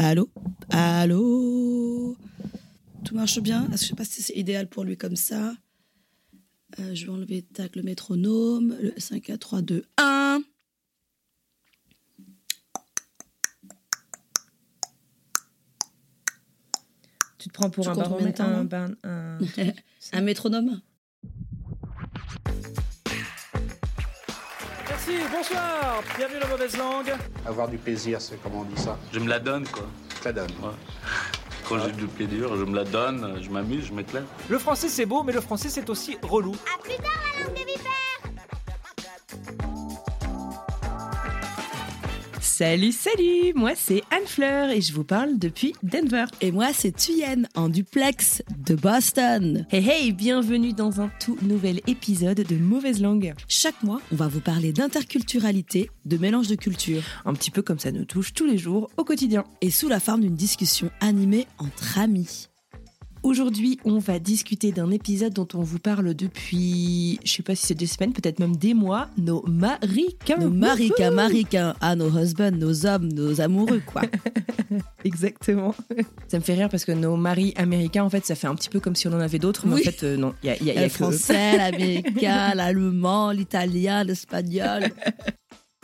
Allô? Allô? Tout marche bien? Est-ce que Je sais pas si c'est idéal pour lui comme ça? Euh, je vais enlever tac, le métronome. Le 5, 4, 3, 2, 1. Tu te prends pour Tu un baromètre, Un métronome? Merci, bonsoir, bienvenue dans Mauvaise Langue. Avoir du plaisir, c'est comment on dit ça? Je me la donne, quoi. Ça donne. Ouais. Quand j'ai du plaisir, je me la donne, je m'amuse, je m'éclaire. Le français c'est beau, mais le français c'est aussi relou. Salut, salut Moi, c'est Anne Fleur et je vous parle depuis Denver. Et moi, c'est Thuyen, en duplex de Boston. Hey hey, bienvenue dans un tout nouvel épisode de Mauvaise Langue. Chaque mois, on va vous parler d'interculturalité, de mélange de cultures, Un petit peu comme ça nous touche tous les jours au quotidien. et sous la forme d'une discussion animée entre amis. Aujourd'hui, on va discuter d'un épisode dont on vous parle depuis, je sais pas si c'est des semaines, peut-être même des mois, nos maricains. Nos maricains, maricains, ah, nos husbands, nos hommes, nos amoureux, quoi. Exactement. Ça me fait rire parce que nos maris américains, en fait, ça fait un petit peu comme si on en avait d'autres, mais Oui. en fait, euh, non, il y a, y a- y a Le français, l'américain, l'allemand, l'italien, l'espagnol.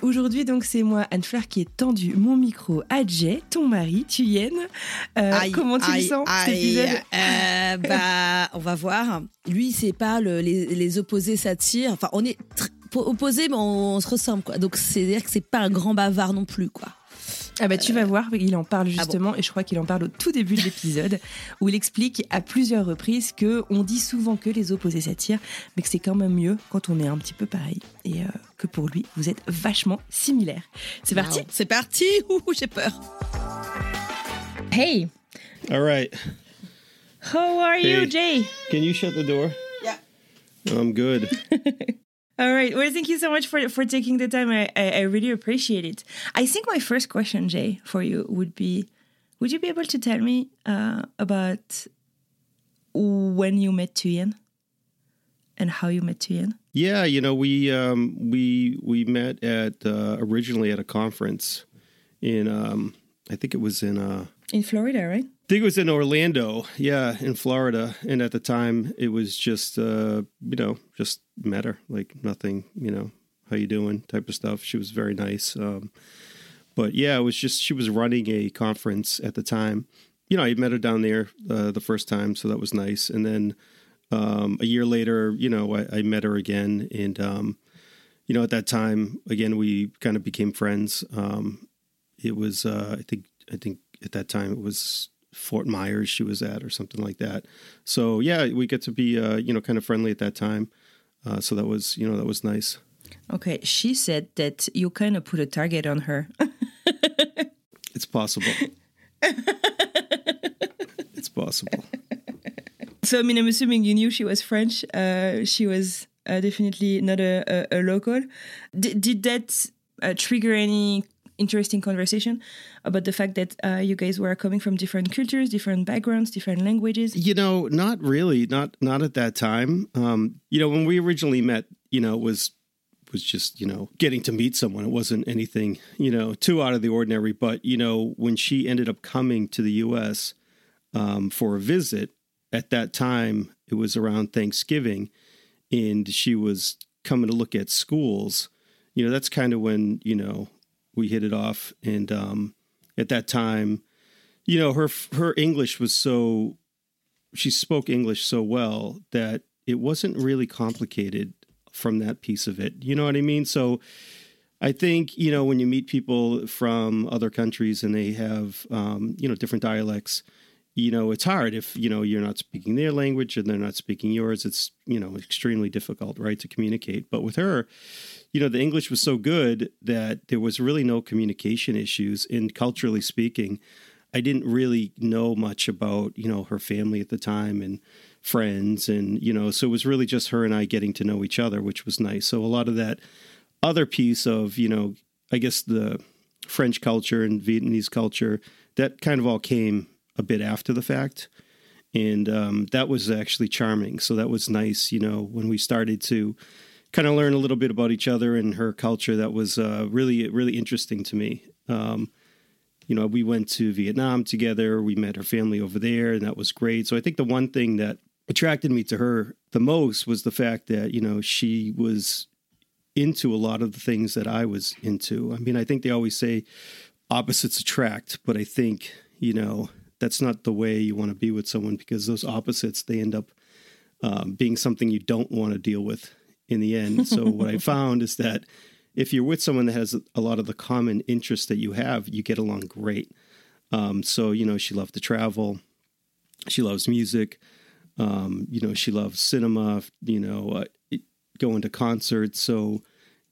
Aujourd'hui, donc, c'est moi, Anne-Fleur, qui ai tendu mon micro à Jay, ton mari, Thuyen. Euh, Aïe, comment tu aïe, le sens, cet aïe. épisode Euh, Bah, on va voir. Lui, c'est pas le- les, les opposés s'attirent. Enfin, on est opposés, mais on, on se ressemble, quoi. Donc, c'est-à-dire que c'est pas un grand bavard non plus, quoi. Ah bah tu vas voir, il en parle Ah bon justement, et je crois qu'il en parle au tout début de l'épisode, où il explique à plusieurs reprises que on dit souvent que les opposés s'attirent, mais que c'est quand même mieux quand on est un petit peu pareil, et euh, que pour lui, vous êtes vachement similaires. C'est parti Wow. C'est parti. Ouh, j'ai peur. Hey, All right. how are you. Jay? Can you shut the door? Yeah. I'm good. All right. Well, thank you so much for for taking the time. I, I I really appreciate it. I think my first question, Jay, for you would be, would you be able to tell me uh, about when you met Tuyen and how you met Tuyen? Yeah, you know, we um, we we met at uh, originally at a conference in um, I think it was in uh, In Florida, right? I think it was in Orlando, yeah, in Florida. And at the time, it was just uh, you know just met her like nothing, you know, how you doing type of stuff. She was very nice, um, but yeah, it was just she was running a conference at the time. You know, I met her down there uh, the first time, so that was nice. And then um, a year later, you know, I, I met her again, and um, you know, at that time, again, we kind of became friends. Um, it was, uh, I think, I think at that time it was Fort Myers she was at or something like that. So yeah, we get to be, uh, you know, kind of friendly at that time. Uh, so that was, you know, that was nice. Okay. She said that you kind of put a target on her. It's possible. it's possible. so I mean, I'm assuming you knew she was French. Uh, she was uh, definitely not a, a, a local. D- did that uh, trigger any interesting conversation about the fact that uh, you guys were coming from different cultures, different backgrounds, different languages? You know, not really, not not at that time. Um, you know, when we originally met, you know, it was was just you know getting to meet someone. It wasn't anything you know too out of the ordinary. But you know, when she ended up coming to the U.S. Um, for a visit, at that time it was around Thanksgiving, and she was coming to look at schools. You know, that's kind of when you know we hit it off, and um, at that time, you know, her her English was so she spoke English so well that it wasn't really complicated from that piece of it. You know what I mean? So I think, you know, when you meet people from other countries and they have, um, you know, different dialects, you know, it's hard if, you know, you're not speaking their language and they're not speaking yours. It's, you know, extremely difficult, right, to communicate. But with her, you know, the English was so good that there was really no communication issues. And culturally speaking, I didn't really know much about, you know, her family at the time and friends. And, you know, so it was really just her and I getting to know each other, which was nice. So a lot of that other piece of, you know, I guess the French culture and Vietnamese culture, that kind of all came a bit after the fact. And um, that was actually charming. So that was nice, you know, when we started to kind of learn a little bit about each other and her culture. That was uh, really, really interesting to me. Um, you know, we went to Vietnam together. We met her family over there, and that was great. So I think the one thing that attracted me to her the most was the fact that, you know, she was into a lot of the things that I was into. I mean, I think they always say opposites attract, but I think, you know, that's not the way you want to be with someone because those opposites, they end up um, being something you don't want to deal with in the end. So what I found is that if you're with someone that has a lot of the common interests that you have, you get along great. Um, so, you know, she loved to travel. She loves music. Um, you know, she loves cinema, you know, uh, going to concerts. So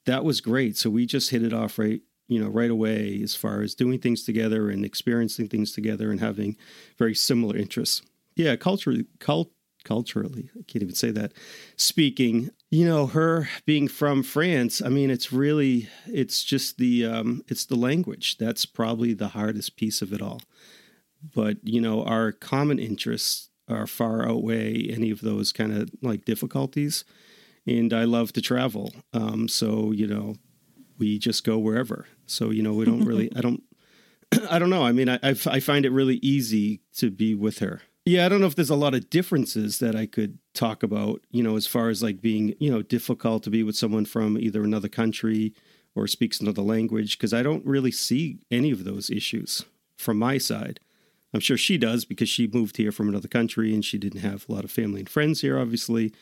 that was great. So we just hit it off right, you know, right away as far as doing things together and experiencing things together and having very similar interests. Yeah, culturally, cult, culturally, I can't even say that. Speaking, you know, her being from France, I mean, it's really, it's just the, um, it's the language. That's probably the hardest piece of it all. But you know, our common interests are far outweigh any of those kind of like difficulties. And I love to travel, um, so you know, we just go wherever. So you know, we don't really, I don't, I don't know. I mean, I, I, I find it really easy to be with her. Yeah, I don't know if there's a lot of differences that I could talk about, you know, as far as like being, you know, difficult to be with someone from either another country or speaks another language, because I don't really see any of those issues from my side. I'm sure she does because she moved here from another country and she didn't have a lot of family and friends here, obviously.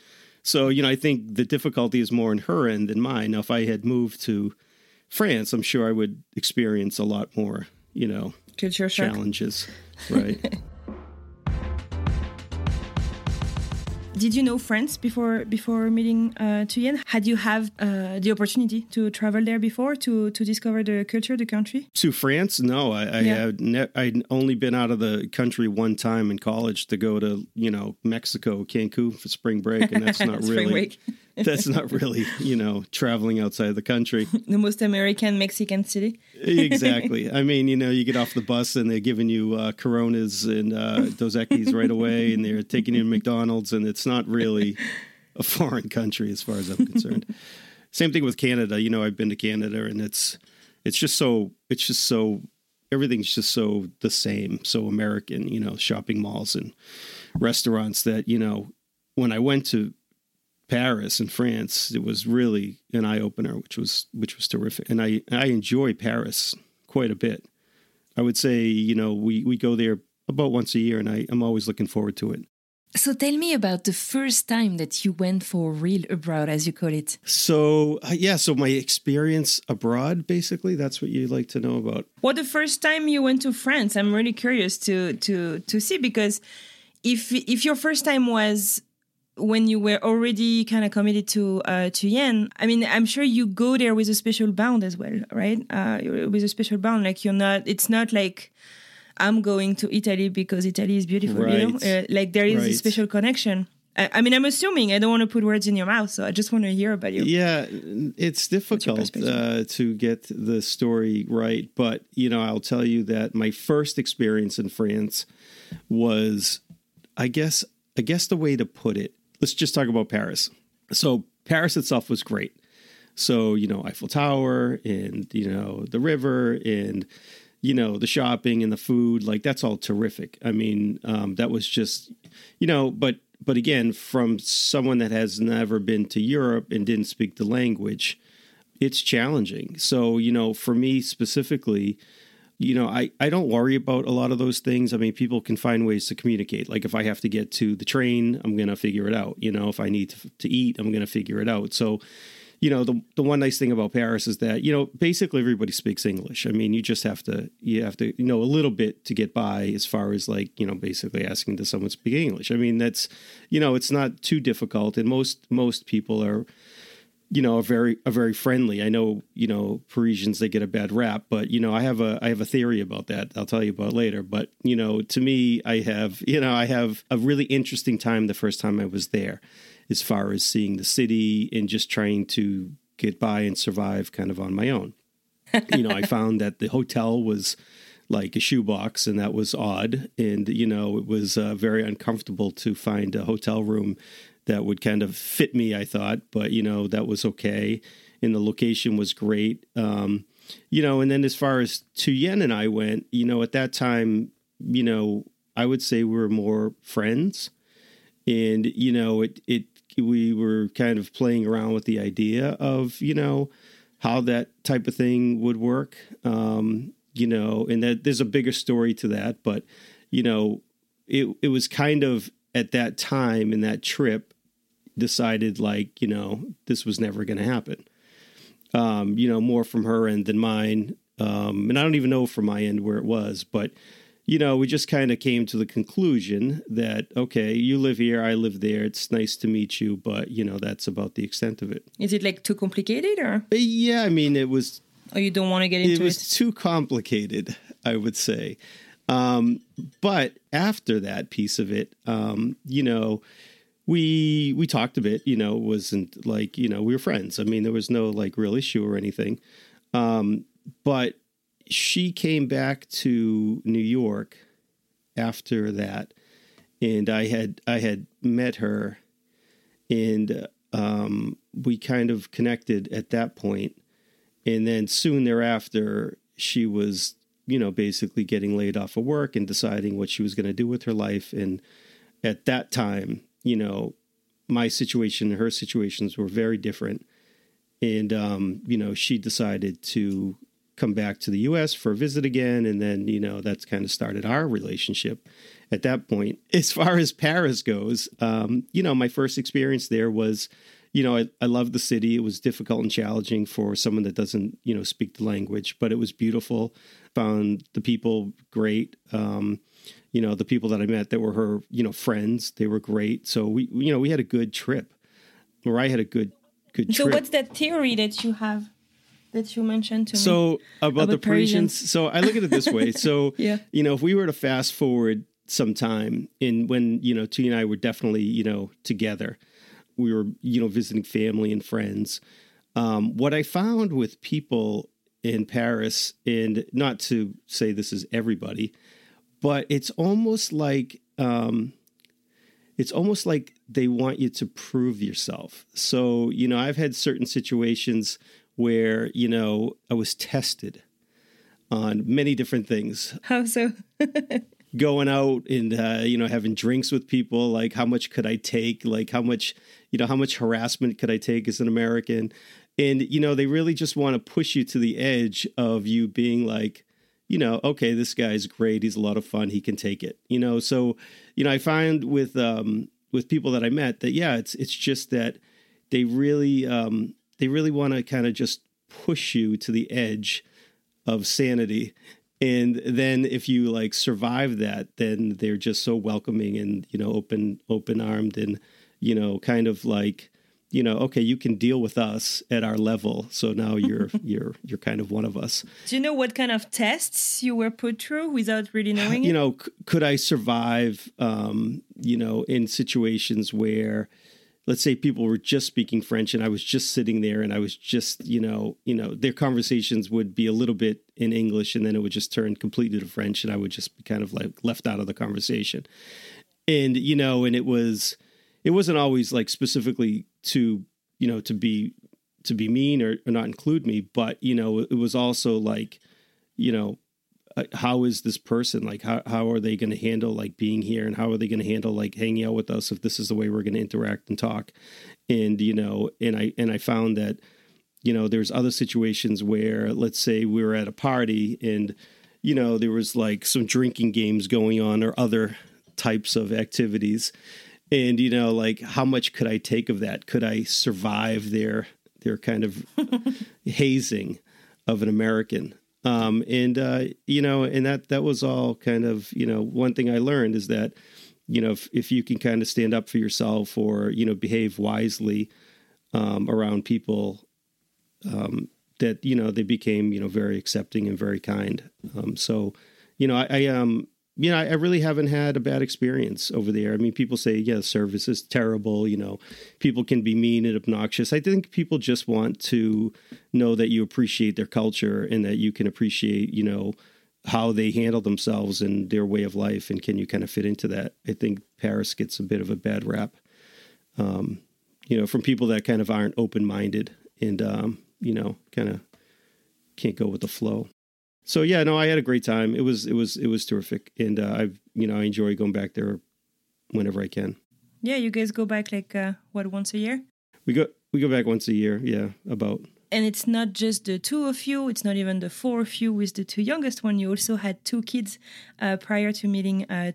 So, you know, I think the difficulty is more in her end than mine. Now, if I had moved to France, I'm sure I would experience a lot more, you know, challenges. Right. Did you know France before before meeting uh, Tuyen? Had you have uh, the opportunity to travel there before to to discover the culture, the country? to France, no, I, I Yeah. had ne- I'd only been out of the country one time in college to go to you know Mexico, Cancun for spring break, and that's not Spring really break. that's not really you know traveling outside the country. the most American Mexican city. exactly. I mean, you know, you get off the bus and they're giving you uh, Coronas and uh, Dos Equis right away, and they're taking you to McDonald's, and it's not really a foreign country as far as I'm concerned. Same thing with Canada. You know, I've been to Canada, and it's it's just so it's just so everything's just so the same, so American. You know, shopping malls and restaurants that you know. When I went to Paris in France, it was really an eye opener, which was which was terrific. And I I enjoy Paris quite a bit. I would say you know we we go there about once a year, and I I'm always looking forward to it. So tell me about the first time that you went for real abroad, as you call it. So uh, yeah, so my experience abroad, basically, that's what you'd like to know about. What the first time you went to France? I'm really curious to to to see because if if your first time was when you were already kind of committed to uh, to Yen, I mean, I'm sure you go there with a special bound as well, right? Uh, with a special bound, like you're not. It's not like I'm going to Italy because Italy is beautiful. You know, uh, like there is a special connection. I, I mean, I'm assuming. I don't want to put words in your mouth, so I just want to hear about you. Yeah, it's difficult uh, to get the story right, but you know, I'll tell you that my first experience in France was, I guess, I guess the way to put it. Let's just talk about Paris. So Paris itself was great. So you know, Eiffel Tower and you know the river and you know the shopping and the food like that's all terrific i mean um, that was just you know but but again from someone that has never been to europe and didn't speak the language it's challenging so you know for me specifically you know I, I don't worry about a lot of those things i mean people can find ways to communicate like if i have to get to the train i'm going to figure it out you know if i need to, to eat i'm going to figure it out so you know the the one nice thing about Paris is that you know basically everybody speaks English. I mean, you just have to you have to you know a little bit to get by as far as like you know basically asking to someone speak English. I mean, that's you know it's not too difficult, and most most people are you know, are very are very friendly. I know, you know, Parisians they get a bad rap, but you know, I have a I have a theory about that. I'll tell you about later. But you know, to me, I have you know I have a really interesting time the first time I was there, as far as seeing the city and just trying to get by and survive kind of on my own. you know, I found that the hotel was like a shoebox, and that was odd. And you know, it was uh, very uncomfortable to find a hotel room that would kind of fit me, I thought, but you know, that was okay. And the location was great. Um, you know, and then as far as Tuyen and I went, you know, at that time, you know, I would say we were more friends. And, you know, it, it, we were kind of playing around with the idea of, you know, how that type of thing would work. Um, you know, and that there's a bigger story to that, but, you know, it, it was kind of at that time in that trip decided like you know this was never going to happen. Um you know more from her end than mine. Um and i don't even know from my end where it was but you know we just kind of came to the conclusion that okay you live here i live there it's nice to meet you but you know that's about the extent of it. Is it like too complicated or? Yeah i mean it was or you don't want to get into it was it? too complicated i would say um but after that piece of it um you know we we talked a bit you know it wasn't like you know we were friends. I mean there was no like real issue or anything. Um but she came back to new york after that and i had i had met her and um we kind of connected at that point. And then soon thereafter she was you know basically getting laid off of work and deciding what she was going to do with her life. And at that time you know my situation and her situations were very different. And um you know she decided to come back to the US for a visit again. And then you know that's kind of started our relationship at that point. As far as Paris goes um you know my first experience there was you know, I, I love the city. It was difficult and challenging for someone that doesn't, you know, speak the language, but it was beautiful. Found the people great. Um, you know, the people that I met that were her, you know, friends, they were great. So we, you know, we had a good trip, or I had a good, good So trip. what's that theory that you have that you mentioned to me? So about, the About Parisians. Parisians. So I look at it this way. So Yeah. you know, if we were to fast forward some time in when you know T and I were definitely you know together, we were you know visiting family and friends. Um, what I found with people in Paris, and not to say this is everybody, but it's almost like um, it's almost like they want you to prove yourself. So, you know, I've had certain situations where, you know, I was tested on many different things. How so? Going out and, uh, you know, having drinks with people, like how much could I take? Like how much, you know, how much harassment could I take as an American? And, you know, they really just want to push you to the edge of you being like, you know, okay, this guy's great. He's a lot of fun. He can take it. You know, so you know, I find with um, with people that I met that yeah, it's it's just that they really um, they really want to kind of just push you to the edge of sanity. And then if you like survive that, then they're just so welcoming and you know open open armed and you know kind of like you know okay you can deal with us at our level. So now you're you're you're kind of one of us. Do you know what kind of tests you were put through without really knowing you it? know c- could i survive um you know in situations where let's say people were just speaking french and i was just sitting there and i was just you know you know their conversations would be a little bit in english and then it would just turn completely to french and i would just be kind of like left out of the conversation. And you know and it was it wasn't always like specifically to you know to be to be mean or, or not include me but you know it was also like you know uh, how is this person? Like how, how are they going to handle like being here? And how are they going to handle like hanging out with us if this is the way we're going to interact and talk? And you know and i and i found that you know there's other situations where let's say we were at a party and you know there was like some drinking games going on or other types of activities and you know like how much could i take of that could i survive their their kind of hazing of an american um and uh you know and that that was all kind of you know one thing i learned is that you know if, if you can kind of stand up for yourself or you know behave wisely um, around people um, that you know they became you know very accepting and very kind. Um, so you know I, I um you know I, really haven't had a bad experience over there. I mean, people say yeah, service is terrible. You know, people can be mean and obnoxious. I think people just want to know that you appreciate their culture and that you can appreciate you know how they handle themselves and their way of life and can you kind of fit into that i think paris gets a bit of a bad rap um, you know from people that kind of aren't open-minded and um, you know kind of can't go with the flow so yeah no i had a great time it was it was it was terrific and uh, i've you know i enjoy going back there whenever i can Yeah, you guys go back like uh, what once a year, we go we go back once a year yeah about and it's not just the two of you. It's not even the four of you with the two youngest one. You also had two kids uh, prior to meeting uh.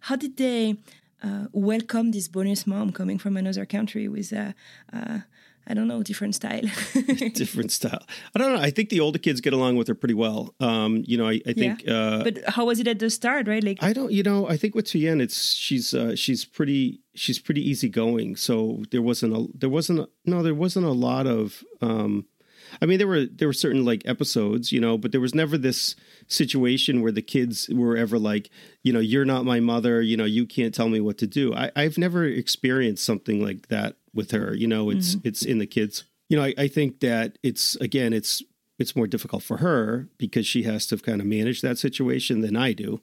How did they uh, welcome this bonus mom coming from another country with a, uh, I don't know, different style? different style i don't know i think the older kids get along with her pretty well um you know i, I think uh but how was it at the start, right? Like, I don't, you know, I think with Tian, it's she's uh, she's pretty she's pretty easygoing. So there wasn't a there wasn't a, no there wasn't a lot of. um I mean, there were there were certain like episodes, you know, but there was never this situation where the kids were ever like, you know, you're not my mother, you know, you can't tell me what to do. I, I've never experienced something like that with her. You know, it's it's in the kids. You know, I, I think that it's again, it's it's more difficult for her because she has to kind of manage that situation than I do.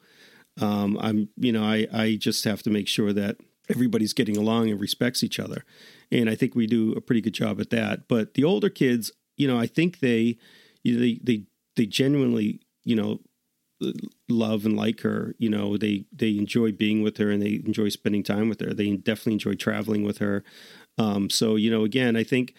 Um, I'm, you know, I, I just have to make sure that everybody's getting along and respects each other. And I think we do a pretty good job at that. But the older kids, you know, I think they, you know, they, they, they genuinely, you know, love and like her. You know, they, they enjoy being with her and they enjoy spending time with her. They definitely enjoy traveling with her. Um, so, you know, again, I think,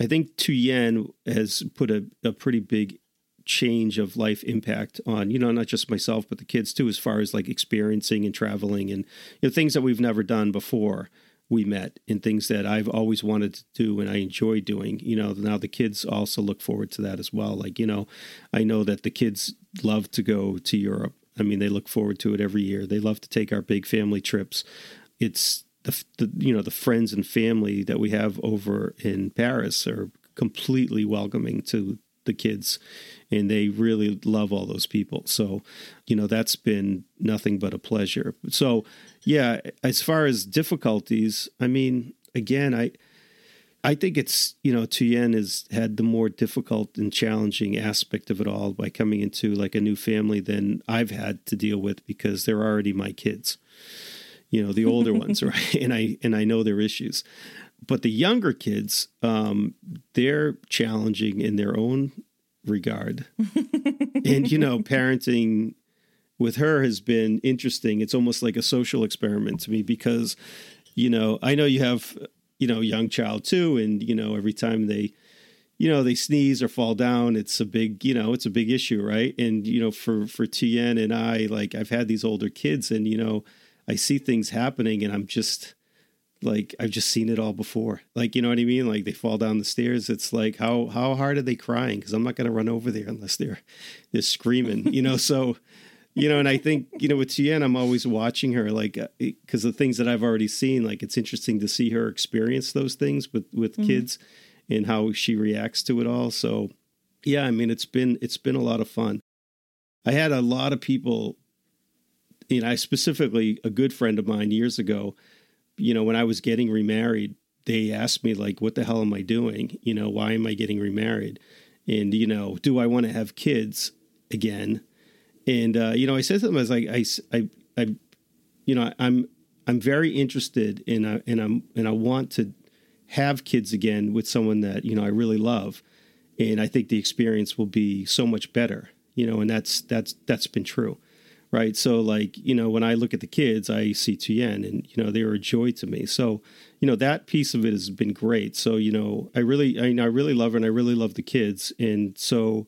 I think Tuyen has put a, a pretty big change of life impact on you know not just myself but the kids too as far as like experiencing and traveling and you know things that we've never done before we met and things that I've always wanted to do and I enjoy doing you know now the kids also look forward to that as well. Like you know I know that the kids love to go to Europe. I mean they look forward to it every year. They love to take our big family trips. It's the, the you know the friends and family that we have over in Paris are completely welcoming to the kids and they really love all those people. So you know that's been nothing but a pleasure. So yeah as far as difficulties i mean again i i think it's you know Tuyen has had the more difficult and challenging aspect of it all by coming into like a new family than i've had to deal with because they're already my kids you know the older ones right? And i and i know their issues. But the younger kids um they're challenging in their own regard. And you know parenting with her has been interesting. It's almost like a social experiment to me because you know i know you have you know young child too and you know every time they you know they sneeze or fall down it's a big you know it's a big issue right? And you know for for Tien and I like I've had these older kids and you know I see things happening and I'm just like I've just seen it all before. Like you know what I mean? Like they fall down the stairs. It's like how how hard are they crying? Because I'm not going to run over there unless they're they're screaming. You know, so you know, and I think you know with Tien, I'm always watching her like because the things that I've already seen. Like it's interesting to see her experience those things with with Mhm. kids and how she reacts to it all. So yeah, I mean it's been it's been a lot of fun. I had a lot of people you know, I specifically a good friend of mine years ago, you know, when I was getting remarried, they asked me like, "What the hell am I doing? You know, why am I getting remarried? And you know, do I want to have kids again?" And uh, you know, I said to them, "I was like, I, I, I you know, I'm, I'm very interested in, uh, and I'm, and I want to have kids again with someone that you know I really love, and I think the experience will be so much better. You know, and that's that's that's been true." Right? So like you know when I look at the kids, I see Tien, and you know they are a joy to me. So you know that piece of it has been great. So you know I really I, I really love her, and I really love the kids, and so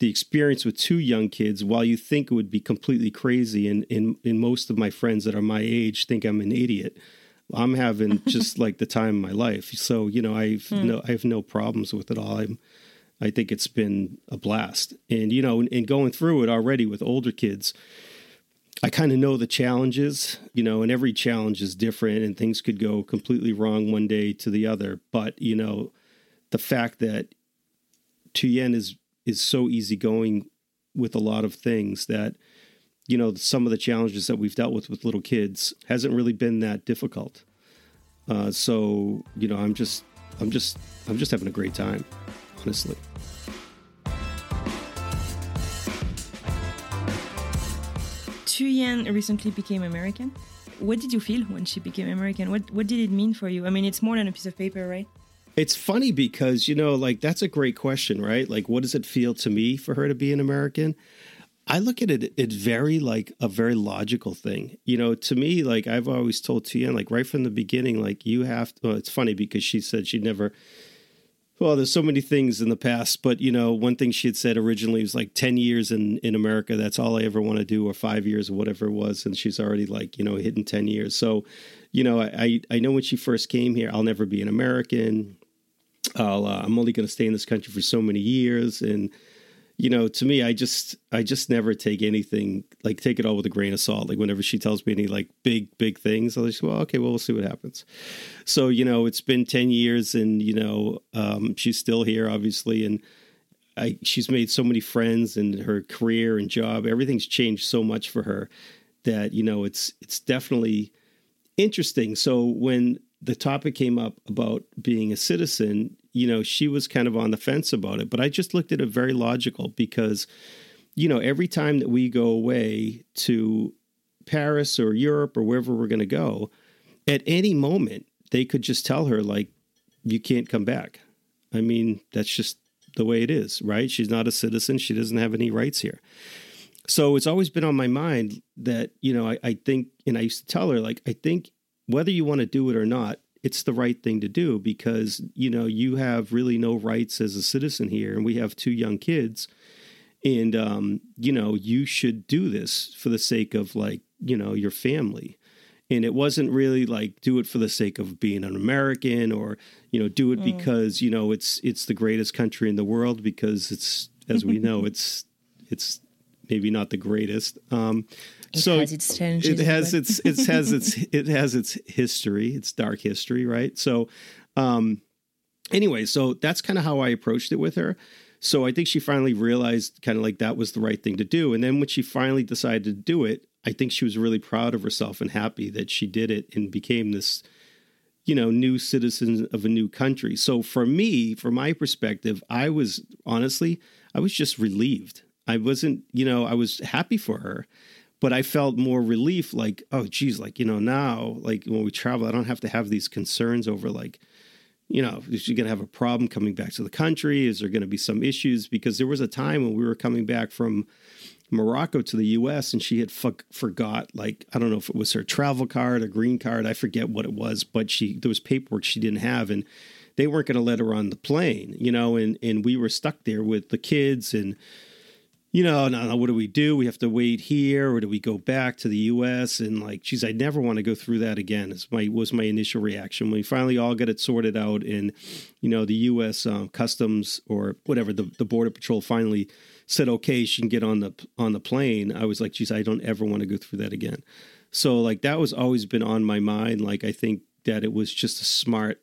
the experience with two young kids, while you think it would be completely crazy, and and, and most of my friends that are my age think I'm an idiot. I'm having just like the time of my life. So you know I've Hmm. no I have no problems with it all. I'm I think it's been a blast, and you know, and going through it already with older kids. I kind of know the challenges, you know, and every challenge is different and things could go completely wrong one day to the other. But, you know, the fact that Tuyen is is so easygoing with a lot of things that, you know, some of the challenges that we've dealt with with little kids hasn't really been that difficult. Uh, so, you know, I'm just I'm just I'm just having a great time, honestly. Tuyen recently became American. What did you feel when she became American? What what did it mean for you? I mean, it's more than a piece of paper, right? It's funny because, you know, like that's a great question, right? Like, what does it feel to me for her to be an American? I look at it, it's very like a very logical thing. You know, to me, like I've always told Tian, like right from the beginning, like you have to, well, it's funny because she said she'd never, well, there's so many things in the past, but you know, one thing she had said originally was like 10 years in, in America, that's all I ever want to do, or five years or whatever it was. And she's already like, you know, hitting 10 years. So, you know, I, I know when she first came here, I'll never be an American. I'll, uh, I'm only going to stay in this country for so many years. And, you know, to me, I just, I just never take anything like take it all with a grain of salt. Like whenever she tells me any like big, big things, I'll just well, okay, well, we'll see what happens. So you know, it's been ten years, and you know, um, she's still here, obviously, and I, she's made so many friends, and her career and job, everything's changed so much for her that you know, it's it's definitely interesting. So when the topic came up about being a citizen, you know, she was kind of on the fence about it. But I just looked at it very logical because, you know, every time that we go away to Paris or Europe or wherever we're going to go, at any moment, they could just tell her, like, you can't come back. I mean, that's just the way it is, right? She's not a citizen. She doesn't have any rights here. So it's always been on my mind that, you know, I, I think, and I used to tell her, like, I think whether you want to do it or not, it's the right thing to do because you know you have really no rights as a citizen here and we have two young kids and um, you know you should do this for the sake of like you know your family and it wasn't really like do it for the sake of being an american or you know do it mm. because you know it's it's the greatest country in the world because it's as we know it's it's maybe not the greatest um, it so has its it has its it has its it has its history, its dark history, right? So, um, anyway, so that's kind of how I approached it with her. So I think she finally realized kind of like that was the right thing to do. And then when she finally decided to do it, I think she was really proud of herself and happy that she did it and became this, you know, new citizen of a new country. So for me, from my perspective, I was honestly, I was just relieved. I wasn't, you know, I was happy for her but I felt more relief like, oh, geez, like, you know, now, like when we travel, I don't have to have these concerns over like, you know, is she going to have a problem coming back to the country? Is there going to be some issues? Because there was a time when we were coming back from Morocco to the US and she had fuck, forgot, like, I don't know if it was her travel card or green card. I forget what it was, but she, there was paperwork she didn't have. And they weren't going to let her on the plane, you know, and, and we were stuck there with the kids and, you know, no, no, what do we do? We have to wait here, or do we go back to the U.S. and like, geez, I never want to go through that again. Is my was my initial reaction when we finally all got it sorted out, and you know, the U.S. Um, Customs or whatever the the Border Patrol finally said, okay, she can get on the on the plane. I was like, geez, I don't ever want to go through that again. So like that was always been on my mind. Like I think that it was just a smart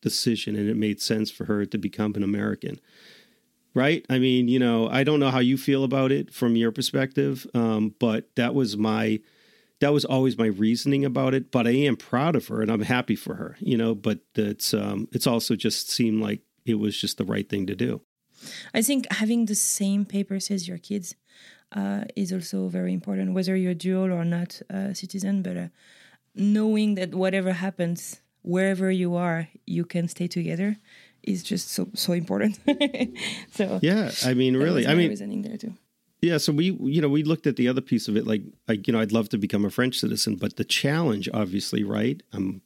decision, and it made sense for her to become an American right? I mean, you know, I don't know how you feel about it from your perspective, um, but that was my that was always my reasoning about it. But I am proud of her and I'm happy for her, you know. But it's um, it's also just seemed like it was just the right thing to do. I think having the same papers as your kids uh, is also very important, whether you're dual or not a citizen. But uh, knowing that whatever happens, wherever you are, you can stay together is just so so important. so yeah, I mean, really, I mean, reasoning there too. Yeah, so we you know we looked at the other piece of it, like like you know I'd love to become a French citizen, but the challenge, obviously, right? I'm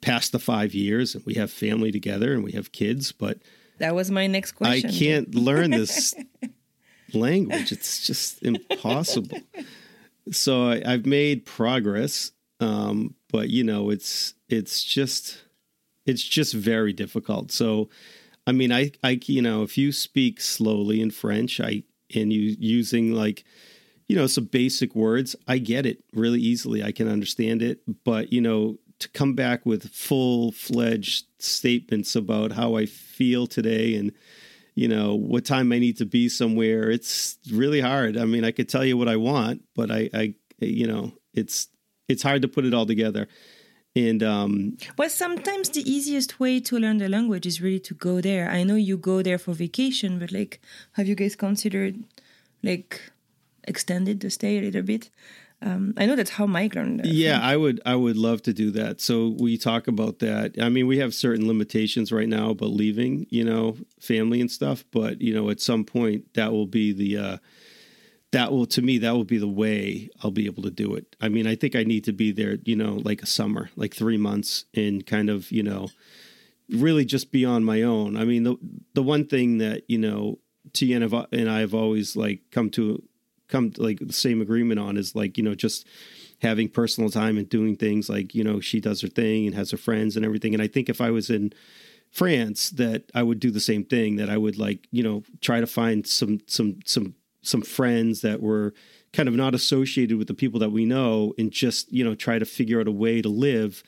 past the five years, and we have family together, and we have kids, but that was my next question. I can't learn this language; it's just impossible. so I, have made progress, um, but you know it's it's just it's just very difficult. So, I mean, I, I, you know, if you speak slowly in French, I, and you using like, you know, some basic words. I get it really easily. I can understand it. But, you know, to come back with full fledged statements about how I feel today and, you know, what time I need to be somewhere, it's really hard. I mean, I could tell you what I want, but I, I you know, it's, it's hard to put it all together. And um, well, sometimes the easiest way to learn the language is really to go there. I know you go there for vacation, but like, have you guys considered like extended the stay a little bit? Um, I know that's how Mike learned. Yeah, I would. I would love to do that. So we talk about that. I mean, we have certain limitations right now but leaving, you know, family and stuff. But you know, at some point, that will be the. Uh, that will to me that will be the way I'll be able to do it. I mean, I think I need to be there, you know, like a summer, like 3 months and kind of, you know, really just be on my own. I mean, the the one thing that, you know, Tien and I have always like come to come to like the same agreement on is like, you know, just having personal time and doing things like, you know, she does her thing and has her friends and everything. And I think if I was in France that I would do the same thing that I would like, you know, try to find some some some some friends that were kind of not associated with the people that we know and just you know try to figure out a way to live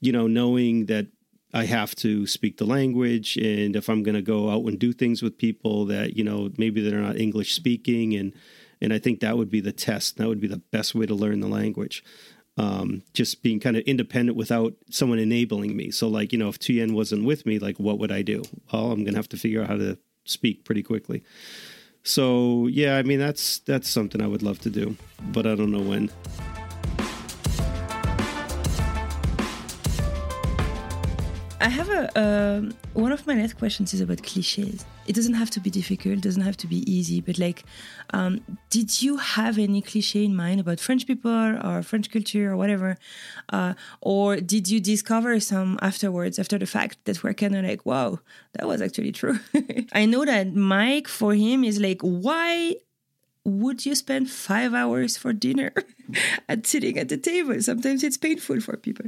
you know knowing that i have to speak the language and if i'm going to go out and do things with people that you know maybe they're not english speaking and and i think that would be the test. That would be the best way to learn the language. Um, just being kind of independent without someone enabling me. So like you know if tien wasn't with me like what would i do? Well i'm going to have to figure out how to speak pretty quickly so yeah, I mean that's that's something I would love to do, but I don't know when. I have a uh, one of my next questions is about cliches. It doesn't have to be difficult, doesn't have to be easy, but like, um, did you have any cliche in mind about French people or French culture or whatever, uh, or did you discover some afterwards after the fact that were kind of like, wow, that was actually true? I know that Mike for him is like, why would you spend five hours for dinner at sitting at the table? Sometimes it's painful for people,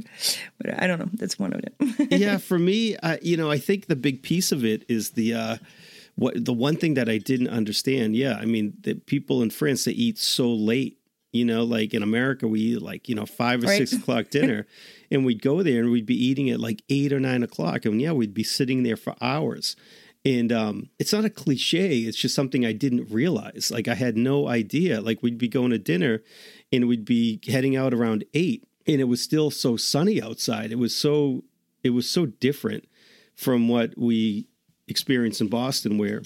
but I don't know. That's one of them. yeah, for me, uh, you know, I think the big piece of it is the uh, what the one thing that I didn't understand. Yeah, I mean, the people in France they eat so late. You know, like in America, we eat like you know five or right. six o'clock dinner, and we'd go there and we'd be eating at like eight or nine o'clock, and yeah, we'd be sitting there for hours. And um, it's not a cliche. It's just something I didn't realize. Like I had no idea. Like we'd be going to dinner, and we'd be heading out around eight, and it was still so sunny outside. It was so it was so different from what we experienced in Boston, where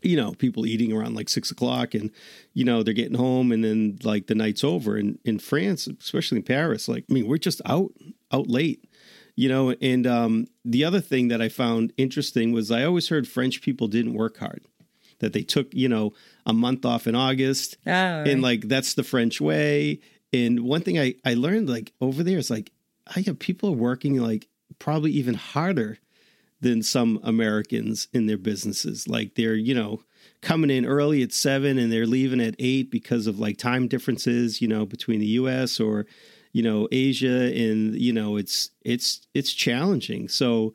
you know people eating around like six o'clock, and you know they're getting home, and then like the night's over. And in France, especially in Paris, like I mean, we're just out out late you know and um, the other thing that i found interesting was i always heard french people didn't work hard that they took you know a month off in august oh, right. and like that's the french way and one thing i i learned like over there is like i have people are working like probably even harder than some americans in their businesses like they're you know coming in early at seven and they're leaving at eight because of like time differences you know between the us or you know Asia and you know it's it's it's challenging. So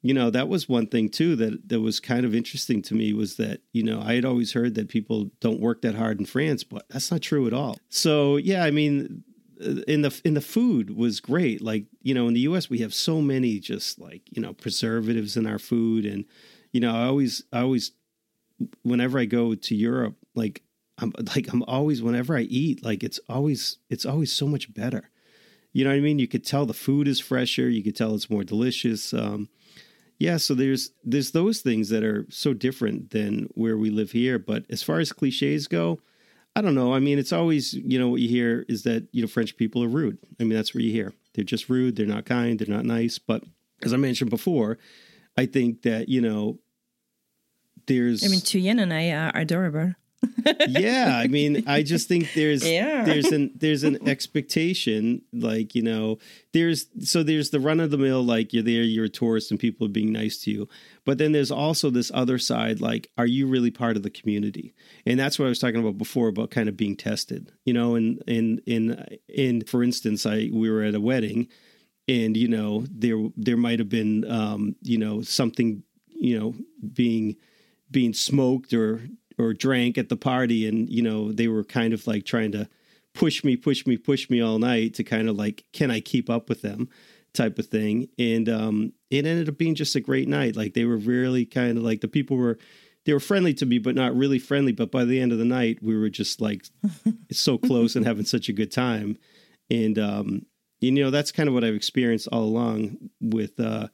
you know that was one thing too that that was kind of interesting to me was that you know I had always heard that people don't work that hard in France, but that's not true at all. So yeah, I mean uh, in the in the food was great. Like you know in the U.S. we have so many just like you know preservatives in our food, and you know I always I always whenever I go to Europe like I'm like I'm always whenever I eat like it's always it's always so much better. You know what I mean? You could tell the food is fresher. You could tell it's more delicious. Um, yeah, so there's there's those things that are so different than where we live here. But as far as cliches go, I don't know. I mean, it's always you know what you hear is that you know French people are rude. I mean, that's what you hear. They're just rude. They're not kind. They're not nice. But as I mentioned before, I think that you know there's. I mean, Tuyen and I are adorable yeah, I mean, I just think there's yeah. there's an there's an expectation, like you know, there's so there's the run of the mill, like you're there, you're a tourist, and people are being nice to you. But then there's also this other side, like, are you really part of the community? And that's what I was talking about before about kind of being tested, you know. And in in in for instance, I we were at a wedding, and you know there there might have been um, you know something you know being being smoked or or drank at the party and you know they were kind of like trying to push me push me push me all night to kind of like can i keep up with them type of thing. And um it ended up being just a great night. Like they were really kind of like the people were they were friendly to me but not really friendly. But by the end of the night we were just like so close and having such a good time. And um you know that's kind of what i've experienced all along with uh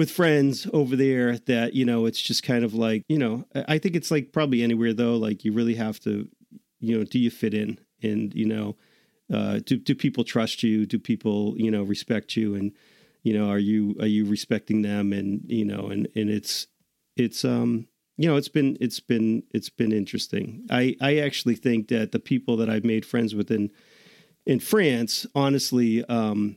with friends over there that you know it's just kind of like you know i think it's like probably anywhere though like you really have to you know do you fit in? And you know uh do, do people trust you? Do people you know respect you? And you know are you are you respecting them? And you know and and it's it's um you know it's been it's been it's been interesting. I i actually think that the people that i've made friends with in in france honestly um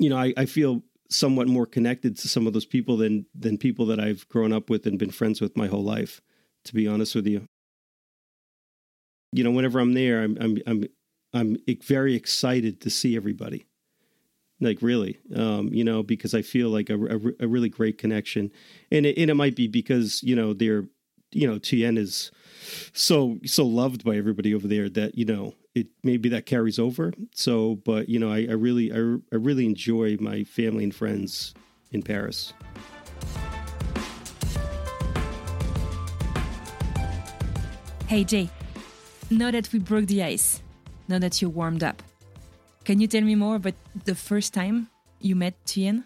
you know i i feel somewhat more connected to some of those people than than people that I've grown up with and been friends with my whole life. To be honest with you, you know, whenever I'm there, I'm I'm I'm I'm very excited to see everybody. Like really, um, you know, because I feel like a, a, a really great connection, and it, and it might be because you know they're, you know, Tuyen is so so loved by everybody over there that you know it maybe that carries over. So, but you know, I, I really, I, I really enjoy my family and friends in Paris. Hey Jay, now that we broke the ice, now that you warmed up, can you tell me more about the first time you met Tuyen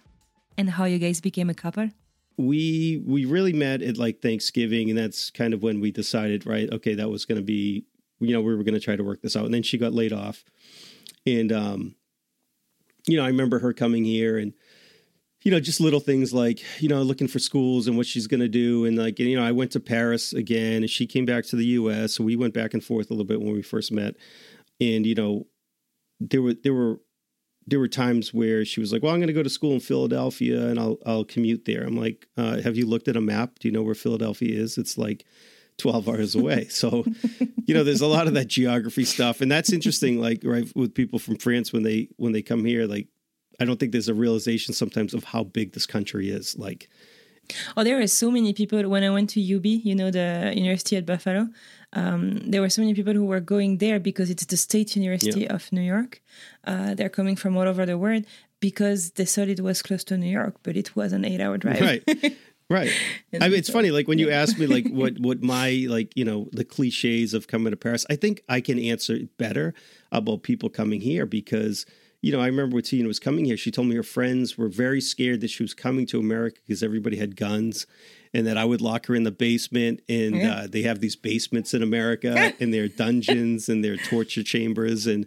and how you guys became a couple? We we really met at like Thanksgiving, and that's kind of when we decided, right? Okay, that was going to be you know, we were going to try to work this out. And then she got laid off. And, um, you know, I remember her coming here and, you know, just little things like, you know, looking for schools and what she's going to do. And like, you know, I went to Paris again and she came back to the US. So we went back and forth a little bit when we first met. And, you know, there were, there were, there were times where she was like, "Well, I'm going to go to school in Philadelphia and I'll I'll commute there." I'm like, uh, "Have you looked at a map? Do you know where Philadelphia is?" It's like 12 hours away. So, you know, there's a lot of that geography stuff. And that's interesting, like, right, with people from France when they when they come here, like, I don't think there's a realization sometimes of how big this country is. Like, Oh, there are so many people. When I went to UB, you know, the University at Buffalo, um, there were so many people who were going there because it's the State University Yeah. of New York. Uh, they're coming from all over the world because they thought it was close to New York, but it was an eight-hour drive. right. Right. I mean, it's funny. Like when you ask me, like what what my like you know the cliches of coming to Paris, I think I can answer better about people coming here because you know I remember when Tuyen was coming here, she told me her friends were very scared that she was coming to America because everybody had guns, and that I would lock her in the basement, and Yeah. uh, they have these basements in America, and they're dungeons and they're torture chambers, and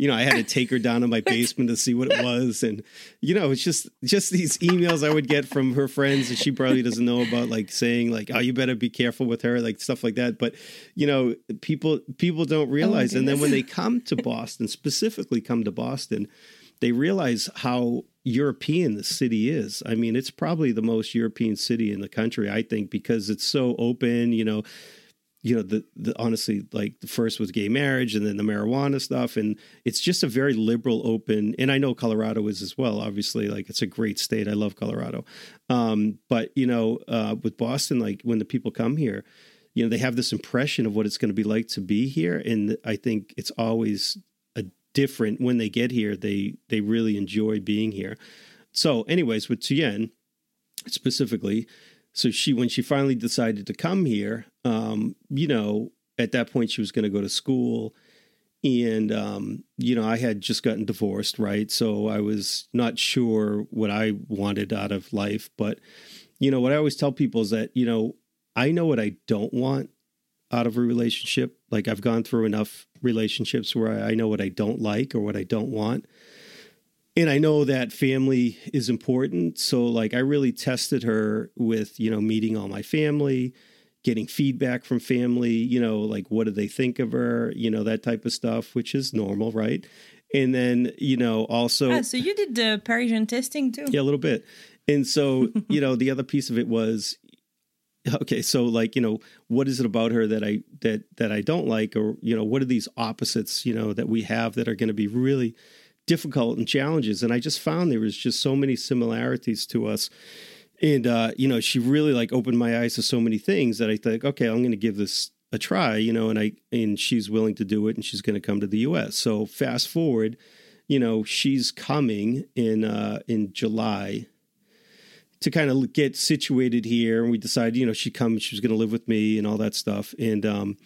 you know, I had to take her down to my basement to see what it was, and you know, it's just just these emails I would get from her friends that she probably doesn't know about, like saying like, "Oh, you better be careful with her," like stuff like that. But you know, people people don't realize, and then when they come to Boston, specifically come to Boston, they realize how European the city is. I mean, it's probably the most European city in the country, I think, because it's so open. You know, you know the, the honestly like the first was gay marriage and then the marijuana stuff and it's just a very liberal open and i know colorado is as well obviously like it's a great state i love colorado um but you know uh with boston like when the people come here you know they have this impression of what it's going to be like to be here and i think it's always different. When they get here they they really enjoy being here. So anyways with Tuyen specifically so she when she finally decided to come here um you know at that point she was going to go to school. And um you know i had just gotten divorced right? So i was not sure what i wanted out of life. But you know what i always tell people is that you know i know what i don't want out of a relationship. Like i've gone through enough relationships where i know what i don't like or what i don't want and I know that family is important. So, like, I really tested her with, you know, meeting all my family, getting feedback from family, you know, like, what do they think of her, you know, that type of stuff, which is normal, right? And then, you know, also, Ah, so you did the Parisian testing too? yeah, a little bit. And so, you know, the other piece of it was, okay, so like, you know, what is it about her that I that that I don't like, or you know, what are these opposites, you know, that we have that are going to be really difficult and challenges? And I just found there was just so many similarities to us. and uh, you know, she really like opened my eyes to so many things that I think, okay, I'm going to give this a try, you know, and I and she's willing to do it, and she's going to come to the U.S. So fast forward, you know, she's coming in uh, in July to kind of get situated here, and we decided, you know, she'd come, she was going to live with me and all that stuff, and um,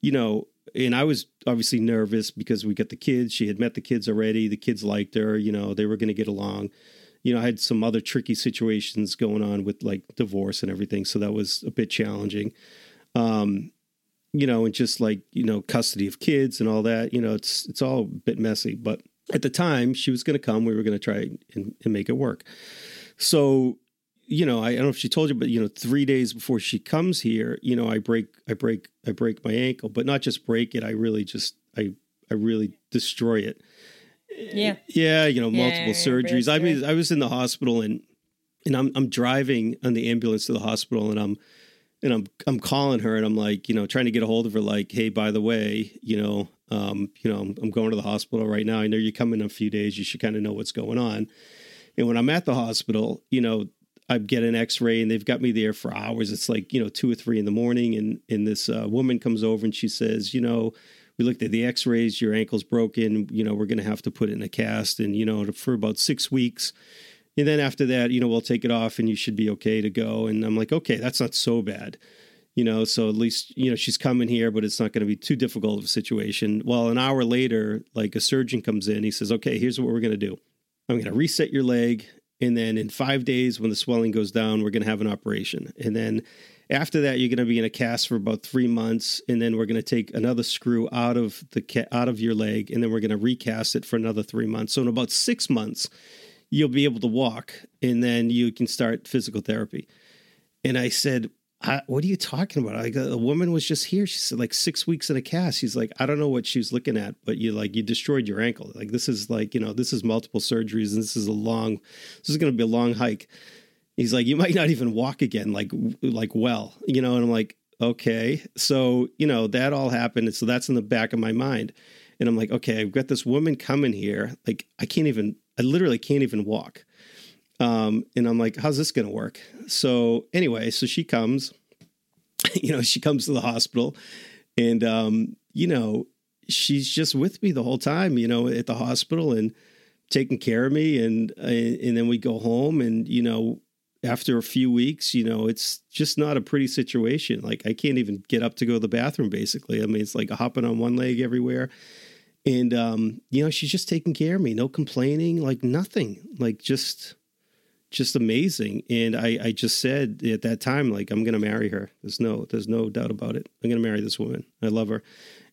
you know, and I was obviously nervous because we got the kids. She had met the kids already. The kids liked her. You know, they were going to get along. You know, I had some other tricky situations going on with like divorce and everything, so that was a bit challenging. Um, you know, and just like you know, custody of kids and all that. You know, it's it's all a bit messy. But at the time, she was going to come. We were going to try and, and make it work. So you know, I, I, don't know if she told you, but you know, three days before she comes here, you know, I break, I break, I break my ankle, but not just break it. I really just, I, I really destroy it. Yeah. Yeah. You know, multiple yeah, surgeries. I mean, I was in the hospital and, and I'm, I'm driving on the ambulance to the hospital and I'm, and I'm, I'm calling her and I'm like, you know, trying to get a hold of her, like, Hey, by the way, you know, um, you know, I'm, I'm going to the hospital right now. I know you come in a few days. You should kind of know what's going on. And when I'm at the hospital, you know, I get an X-ray and they've got me there for hours. It's like you know two or three in the morning, and and this uh, woman comes over and she says, you know, we looked at the X-rays. Your ankle's broken. You know, we're going to have to put it in a cast, and you know, for about six weeks. And then after that, you know, we'll take it off and you should be okay to go. And I'm like, okay, that's not so bad. You know, so at least, you know, she's coming here, but it's not going to be too difficult of a situation. Well, an hour later, like a surgeon comes in, he says, okay, here's what we're going to do. I'm going to reset your leg and then in five days, when the swelling goes down, we're going to have an operation. And then after that, you're going to be in a cast for about three months, and then we're going to take another screw out of the out of your leg, and then we're going to recast it for another three months. So in about six months, you'll be able to walk, and then you can start physical therapy. And I said, what are you talking about? Like a, woman was just here. She said like six weeks in a cast. She's like, I don't know what she was looking at, but you like you destroyed your ankle. Like this is like you know this is multiple surgeries and this is a long. This is going to be a long hike. He's like, you might not even walk again, like like well, you know. And I'm like, okay, so you know that all happened, and so that's in the back of my mind. And I'm like, okay, I've got this woman coming here. Like I can't even, I literally can't even walk. Um, and I'm like, how's this going to work? So anyway, so she comes, you know, she comes to the hospital and, um, you know, she's just with me the whole time, you know, at the hospital and taking care of me. And, and then we go home and, you know, after a few weeks, you know, it's just not a pretty situation. Like I can't even get up to go to the bathroom basically. I mean, it's like hopping on one leg everywhere. And um, you know, she's just taking care of me, no complaining, like nothing. Like just just amazing. And I, I just said at that time, like, I'm going to marry her. There's no, there's no doubt about it. I'm going to marry this woman. I love her.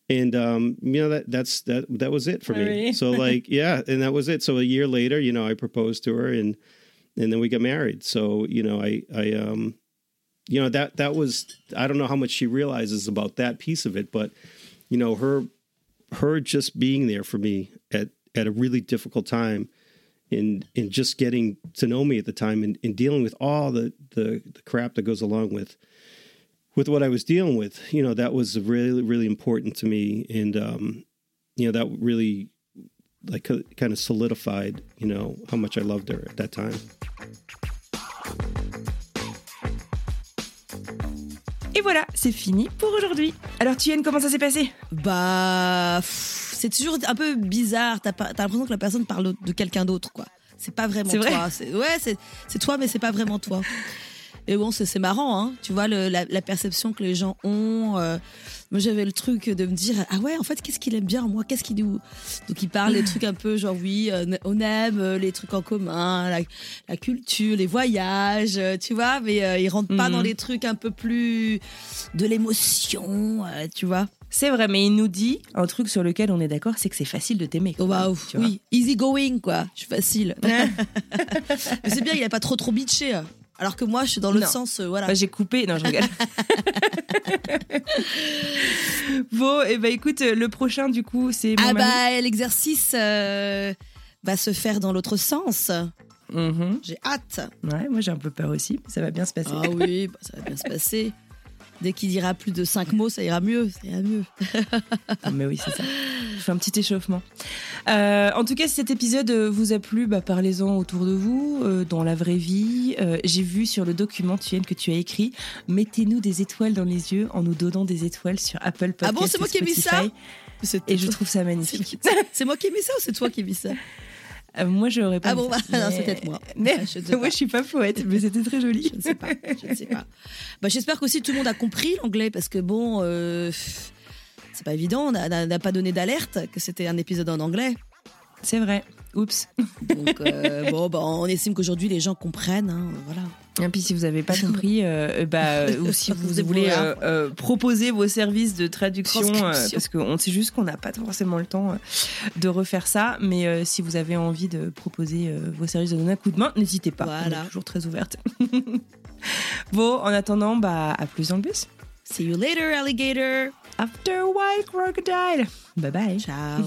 And, um, you know, that, that's, that, that was it for me. So like, yeah. And that was it. So a year later, you know, I proposed to her and, and then we got married. So, you know, I, I, um, you know, that, that was, I don't know how much she realizes about that piece of it, but, you know, her, her just being there for me at, at a really difficult time in in just getting to know me at the time and, and dealing with all the, the, the crap that goes along with with what I was dealing with. You know, that was really really important to me, and um, you know that really like kind of solidified you know how much I loved her at that time. Et voilà, c'est fini pour aujourd'hui. Alors, Tuyen, comment ça s'est passé Bah c'est toujours un peu bizarre. T'as as, l'impression que la personne parle de quelqu'un d'autre, quoi. C'est pas vraiment toi. Ouais, c'est toi, mais c'est pas vraiment toi. Et bon, c'est marrant, hein. Tu vois, le, la, perception que les gens ont. Euh, moi, j'avais le truc de me dire, ah ouais, en fait, qu'est-ce qu'il aime bien, moi? Qu'est-ce qu'il dit Donc, il parle des trucs un peu genre, oui, euh, on aime euh, les trucs en commun, la, culture, les voyages, tu vois, mais il rentre pas dans mhm. les trucs un peu plus de l'émotion, tu vois. C'est vrai, mais il nous dit un truc sur lequel on est d'accord, c'est que c'est facile de t'aimer. Oh, wow, oui, easy going quoi, je suis facile. mais c'est bien, il a pas trop trop bitché. Alors que moi, je suis dans l'autre sens, euh, voilà. Bah, j'ai coupé, non, je regarde. bon, et eh ben écoute, le prochain du coup, c'est. Ah bah l'exercice euh, va se faire dans l'autre sens. Mm-hmm. J'ai hâte. Ouais, moi j'ai un peu peur aussi, mais ça va bien se passer. Ah oui, bah, ça va bien se passer. Dès qu'il dira plus de cinq mots, ça ira mieux. Ça ira mieux. mais oui, c'est ça. Je fais un petit échauffement. Euh, en tout cas, si cet épisode vous a plu, bah, parlez-en autour de vous, euh, dans la vraie vie. Euh, J'ai vu sur le document, que tu as écrit Mettez-nous des étoiles dans les yeux en nous donnant des étoiles sur Apple Podcast. Ah bon, c'est moi qui ai mis ça Et je trouve ça magnifique. C'est moi qui ai mis ça ou c'est toi qui ai mis ça? Euh, moi, j'aurais pas. Ah bon, bah, non, c'est peut-être moi. Mais Ah, je moi, je suis pas poète, mais c'était très joli. Je ne sais pas. Je ne sais pas. Bah, J'espère qu'aussi tout le monde a compris l'anglais parce que bon, euh, c'est pas évident. On n'a pas donné d'alerte que c'était un épisode en anglais. C'est vrai. Oups. Donc euh, bon, bah, on estime qu'aujourd'hui les gens comprennent. hein, voilà. Et puis si vous n'avez pas compris, euh, bah, euh, ou si vous Vous voulez euh, euh, proposer vos services de traduction, euh, parce qu'on sait juste qu'on n'a pas forcément le temps euh, de refaire ça, mais euh, si vous avez envie de proposer euh, vos services de donner un coup de main, n'hésitez pas. On Voilà. est toujours très ouverte. bon, en attendant, bah, à plus dans le bus. See you later, alligator. After white crocodile. Bye bye. Ciao.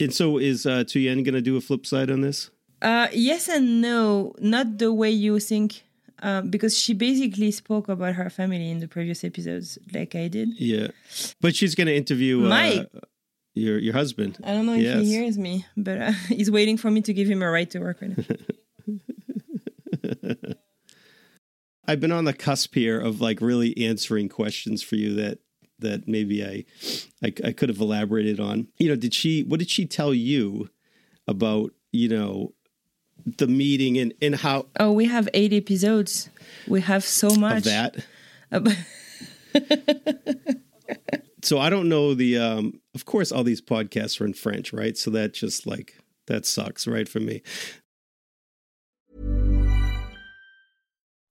And so is uh, Tuyen going to do a flip side on this? Uh, yes and no, not the way you think, uh, because she basically spoke about her family in the previous episodes, like I did. Yeah, but she's going to interview uh, Mike. your your husband. I don't know if Yes. he hears me, but uh, he's waiting for me to give him a right to work right now. I've been on the cusp here of like really answering questions for you that that maybe I, I I could have elaborated on. You know, did she what did she tell you about, you know, the meeting and and how oh, we have eight episodes. We have so much. of that? So I don't know the um of course all these podcasts are in French, right? So that just like that sucks, right, for me.